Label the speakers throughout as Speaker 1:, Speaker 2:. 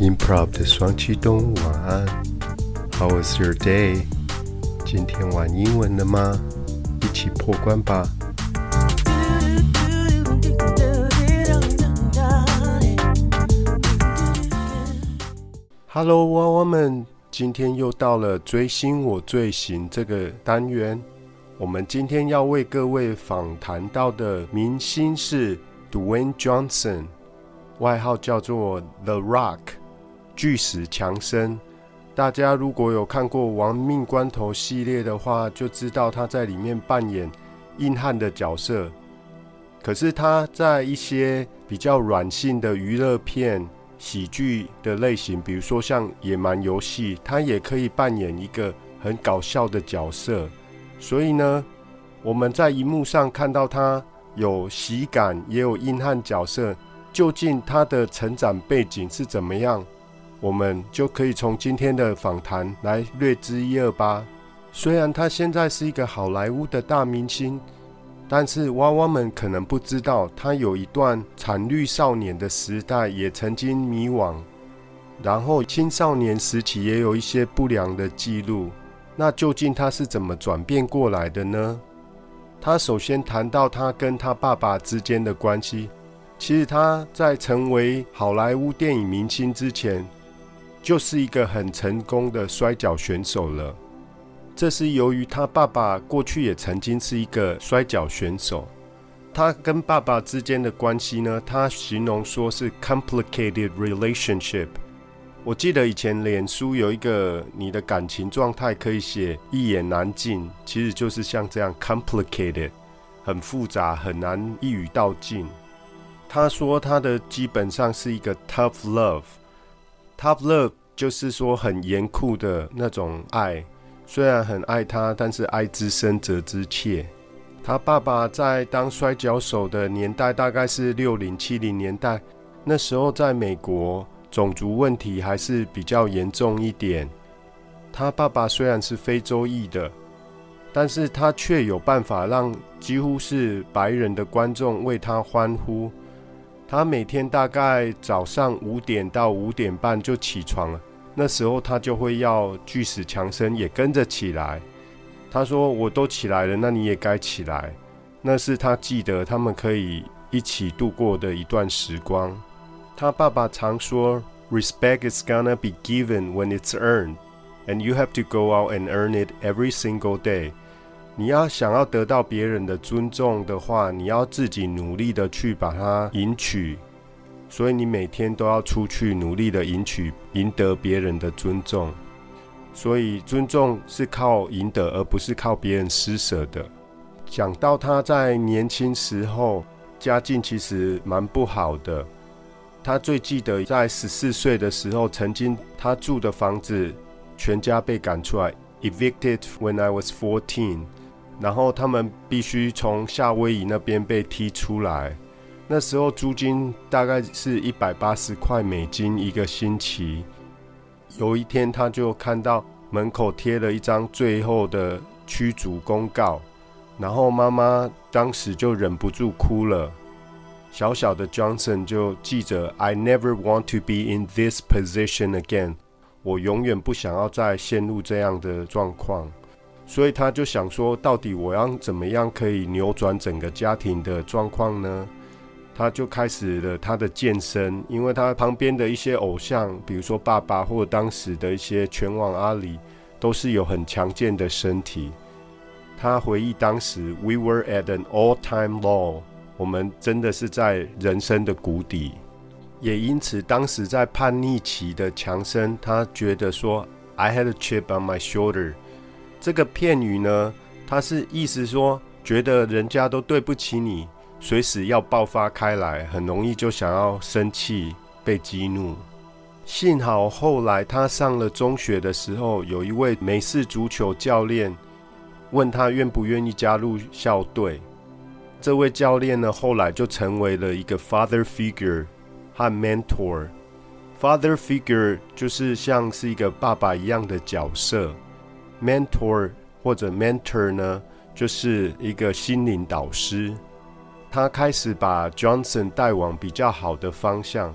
Speaker 1: Improv 的双启动，晚安。How was your day？今天玩英文了吗？一起破关吧。Hello，娃娃们，今天又到了追星我最行这个单元。我们今天要为各位访谈到的明星是 Dwayne Johnson，外号叫做 The Rock，巨石强森。大家如果有看过《亡命关头》系列的话，就知道他在里面扮演硬汉的角色。可是他在一些比较软性的娱乐片、喜剧的类型，比如说像《野蛮游戏》，他也可以扮演一个很搞笑的角色。所以呢，我们在荧幕上看到他有喜感，也有硬汉角色。究竟他的成长背景是怎么样？我们就可以从今天的访谈来略知一二吧。虽然他现在是一个好莱坞的大明星，但是娃娃们可能不知道，他有一段惨绿少年的时代，也曾经迷惘，然后青少年时期也有一些不良的记录。那究竟他是怎么转变过来的呢？他首先谈到他跟他爸爸之间的关系。其实他在成为好莱坞电影明星之前，就是一个很成功的摔跤选手了。这是由于他爸爸过去也曾经是一个摔跤选手。他跟爸爸之间的关系呢，他形容说是 complicated relationship。我记得以前脸书有一个你的感情状态可以写一言难尽，其实就是像这样 complicated，很复杂，很难一语道尽。他说他的基本上是一个 tough love Tough love 就是说很严酷的那种爱，虽然很爱他，但是爱之深责之切。他爸爸在当摔跤手的年代大概是六零七零年代，那时候在美国。种族问题还是比较严重一点。他爸爸虽然是非洲裔的，但是他却有办法让几乎是白人的观众为他欢呼。他每天大概早上五点到五点半就起床了，那时候他就会要巨石强森也跟着起来。他说：“我都起来了，那你也该起来。”那是他记得他们可以一起度过的一段时光。他爸爸常说：“Respect is gonna be given when it's earned, and you have to go out and earn it every single day。”你要想要得到别人的尊重的话，你要自己努力的去把它赢取。所以你每天都要出去努力的赢取、赢得别人的尊重。所以尊重是靠赢得，而不是靠别人施舍的。讲到他在年轻时候，家境其实蛮不好的。他最记得在十四岁的时候，曾经他住的房子，全家被赶出来，evicted when I was fourteen，然后他们必须从夏威夷那边被踢出来。那时候租金大概是一百八十块美金一个星期。有一天，他就看到门口贴了一张最后的驱逐公告，然后妈妈当时就忍不住哭了。小小的 Johnson 就记着，I never want to be in this position again。我永远不想要再陷入这样的状况，所以他就想说，到底我要怎么样可以扭转整个家庭的状况呢？他就开始了他的健身，因为他旁边的一些偶像，比如说爸爸或者当时的一些拳王阿里，都是有很强健的身体。他回忆当时，We were at an all-time low。我们真的是在人生的谷底，也因此，当时在叛逆期的强森，他觉得说 “I had a chip on my shoulder” 这个片语呢，它是意思说，觉得人家都对不起你，随时要爆发开来，很容易就想要生气、被激怒。幸好后来他上了中学的时候，有一位美式足球教练问他愿不愿意加入校队。这位教练呢，后来就成为了一个 father figure 和 mentor。father figure 就是像是一个爸爸一样的角色，mentor 或者 mentor 呢，就是一个心灵导师。他开始把 Johnson 带往比较好的方向。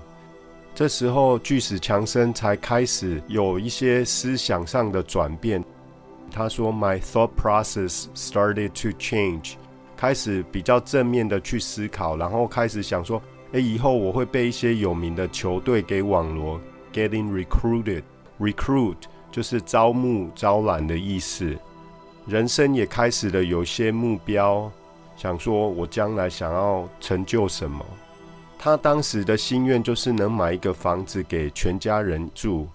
Speaker 1: 这时候巨石强森才开始有一些思想上的转变。他说：“My thought process started to change，开始比较正面的去思考，然后开始想说，诶，以后我会被一些有名的球队给网罗，getting recruited，recruit 就是招募、招揽的意思。人生也开始了有些目标，想说我将来想要成就什么。他当时的心愿就是能买一个房子给全家人住，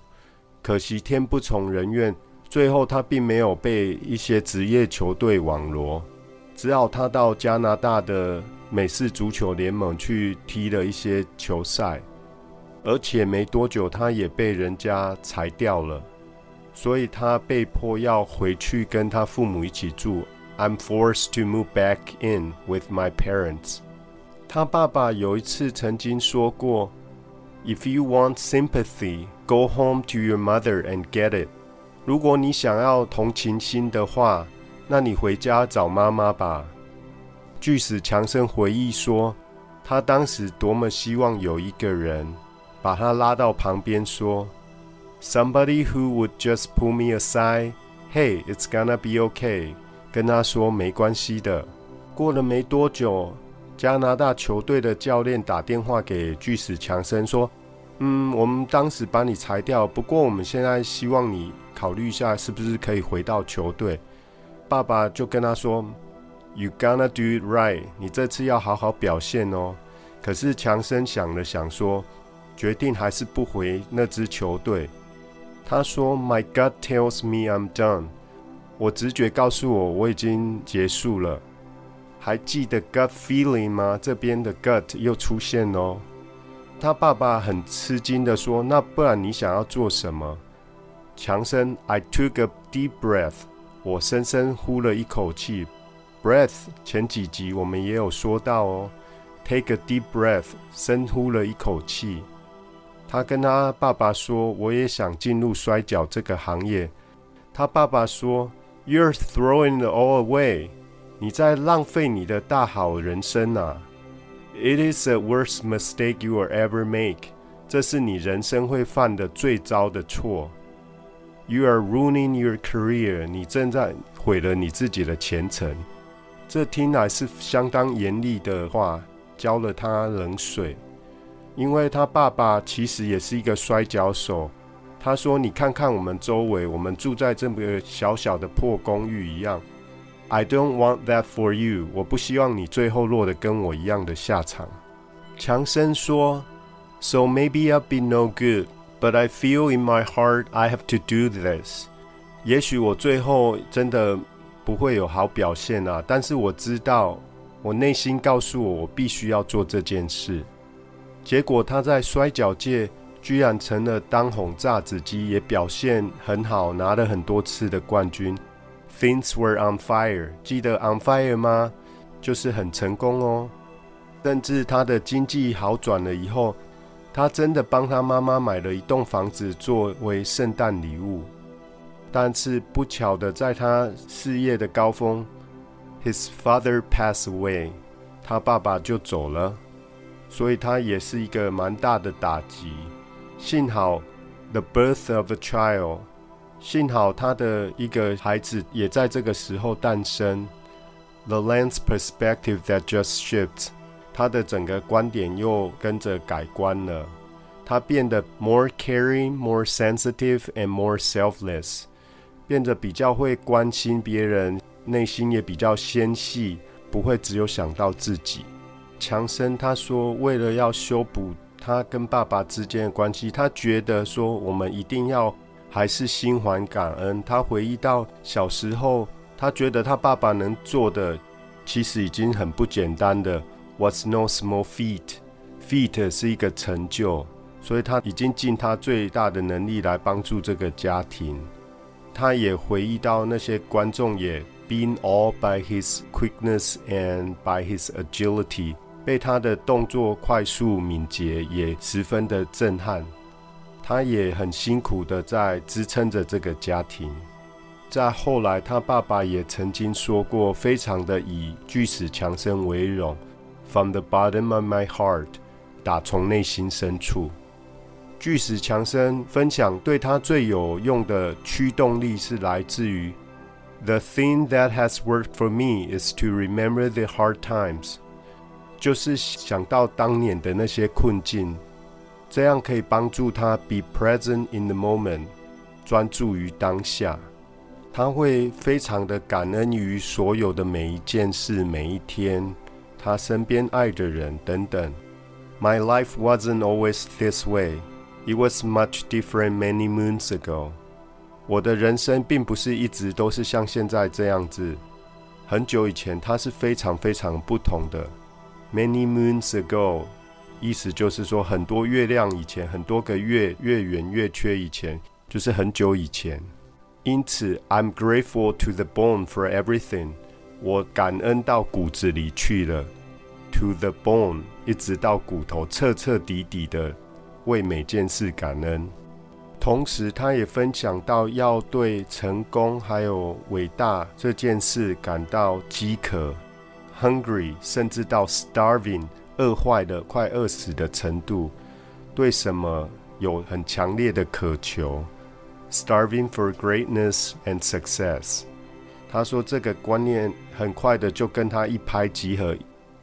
Speaker 1: 可惜天不从人愿。”最后，他并没有被一些职业球队网罗，只好他到加拿大的美式足球联盟去踢了一些球赛，而且没多久，他也被人家裁掉了，所以他被迫要回去跟他父母一起住。I'm forced to move back in with my parents。他爸爸有一次曾经说过：“If you want sympathy, go home to your mother and get it。”如果你想要同情心的话，那你回家找妈妈吧。巨石强森回忆说，他当时多么希望有一个人把他拉到旁边说：“Somebody who would just pull me aside, hey, it's gonna be okay。”跟他说没关系的。过了没多久，加拿大球队的教练打电话给巨石强森说：“嗯，我们当时把你裁掉，不过我们现在希望你。”考虑一下，是不是可以回到球队？爸爸就跟他说：“You gonna do it right，你这次要好好表现哦。”可是强森想了想，说：“决定还是不回那支球队。”他说：“My gut tells me I'm done。”我直觉告诉我我已经结束了。还记得 gut feeling 吗？这边的 gut 又出现哦。他爸爸很吃惊的说：“那不然你想要做什么？”强生，I took a deep breath。我深深呼了一口气。Breath，前几集我们也有说到哦。Take a deep breath，深呼了一口气。他跟他爸爸说：“我也想进入摔跤这个行业。”他爸爸说：“You're throwing it all away。你在浪费你的大好人生啊！It is the worst mistake you will ever make。这是你人生会犯的最糟的错。” You are ruining your career，你正在毁了你自己的前程。这听来是相当严厉的话，浇了他冷水。因为他爸爸其实也是一个摔跤手。他说：“你看看我们周围，我们住在这么小小的破公寓一样。I don't want that for you，我不希望你最后落得跟我一样的下场。”强生说：“So maybe I'll be no good。” But I feel in my heart I have to do this。也许我最后真的不会有好表现啊，但是我知道，我内心告诉我，我必须要做这件事。结果他在摔跤界居然成了当红炸子鸡，也表现很好，拿了很多次的冠军。Things were on fire，记得 on fire 吗？就是很成功哦。甚至他的经济好转了以后。他真的帮他妈妈买了一栋房子作为圣诞礼物，但是不巧的，在他事业的高峰，his father passed away，他爸爸就走了，所以他也是一个蛮大的打击。幸好，the birth of a child，幸好他的一个孩子也在这个时候诞生。The land's perspective that just shifts。他的整个观点又跟着改观了，他变得 more caring, more sensitive, and more selfless，变得比较会关心别人，内心也比较纤细，不会只有想到自己。强生他说，为了要修补他跟爸爸之间的关系，他觉得说我们一定要还是心怀感恩。他回忆到小时候，他觉得他爸爸能做的，其实已经很不简单的。What's no small feat. Feat 是一个成就，所以他已经尽他最大的能力来帮助这个家庭。他也回忆到那些观众也 being all by his quickness and by his agility，被他的动作快速敏捷也十分的震撼。他也很辛苦的在支撑着这个家庭。在后来，他爸爸也曾经说过，非常的以巨石强森为荣。From the bottom of my heart，打从内心深处。巨石强森分享，对他最有用的驱动力是来自于 “The thing that has worked for me is to remember the hard times”，就是想到当年的那些困境，这样可以帮助他 “be present in the moment”，专注于当下。他会非常的感恩于所有的每一件事、每一天，他身边爱的人等等。My life wasn't always this way. It was much different many moons ago. 我的人生并不是一直都是像现在这样子。很久以前，它是非常非常不同的。Many moons ago，意思就是说很多月亮以前，很多个月月圆月缺以前，就是很久以前。因此，I'm grateful to the bone for everything。我感恩到骨子里去了。To the bone，一直到骨头，彻彻底底的。为每件事感恩，同时他也分享到要对成功还有伟大这件事感到饥渴 （hungry），甚至到 starving，饿坏的快饿死的程度，对什么有很强烈的渴求 （starving for greatness and success）。他说这个观念很快的就跟他一拍即合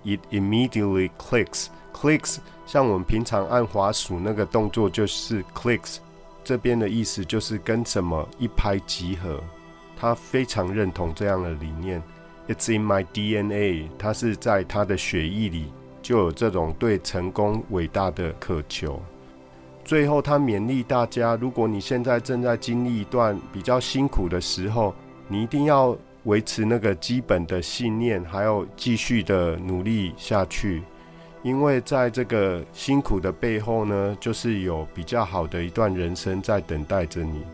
Speaker 1: ，it immediately clicks。Clicks，像我们平常按滑鼠那个动作就是 clicks，这边的意思就是跟什么一拍即合。他非常认同这样的理念，It's in my DNA，他是在他的血液里就有这种对成功伟大的渴求。最后，他勉励大家，如果你现在正在经历一段比较辛苦的时候，你一定要维持那个基本的信念，还要继续的努力下去。因为在这个辛苦的背后呢，就是有比较好的一段人生在等待着你。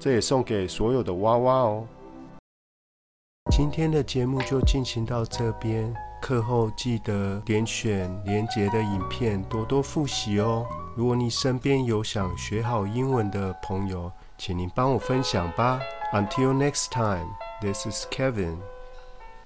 Speaker 1: 这也送给所有的娃娃哦。今天的节目就进行到这边，课后记得点选连结的影片，多多复习哦。如果你身边有想学好英文的朋友，请您帮我分享吧。Until next time, this is Kevin.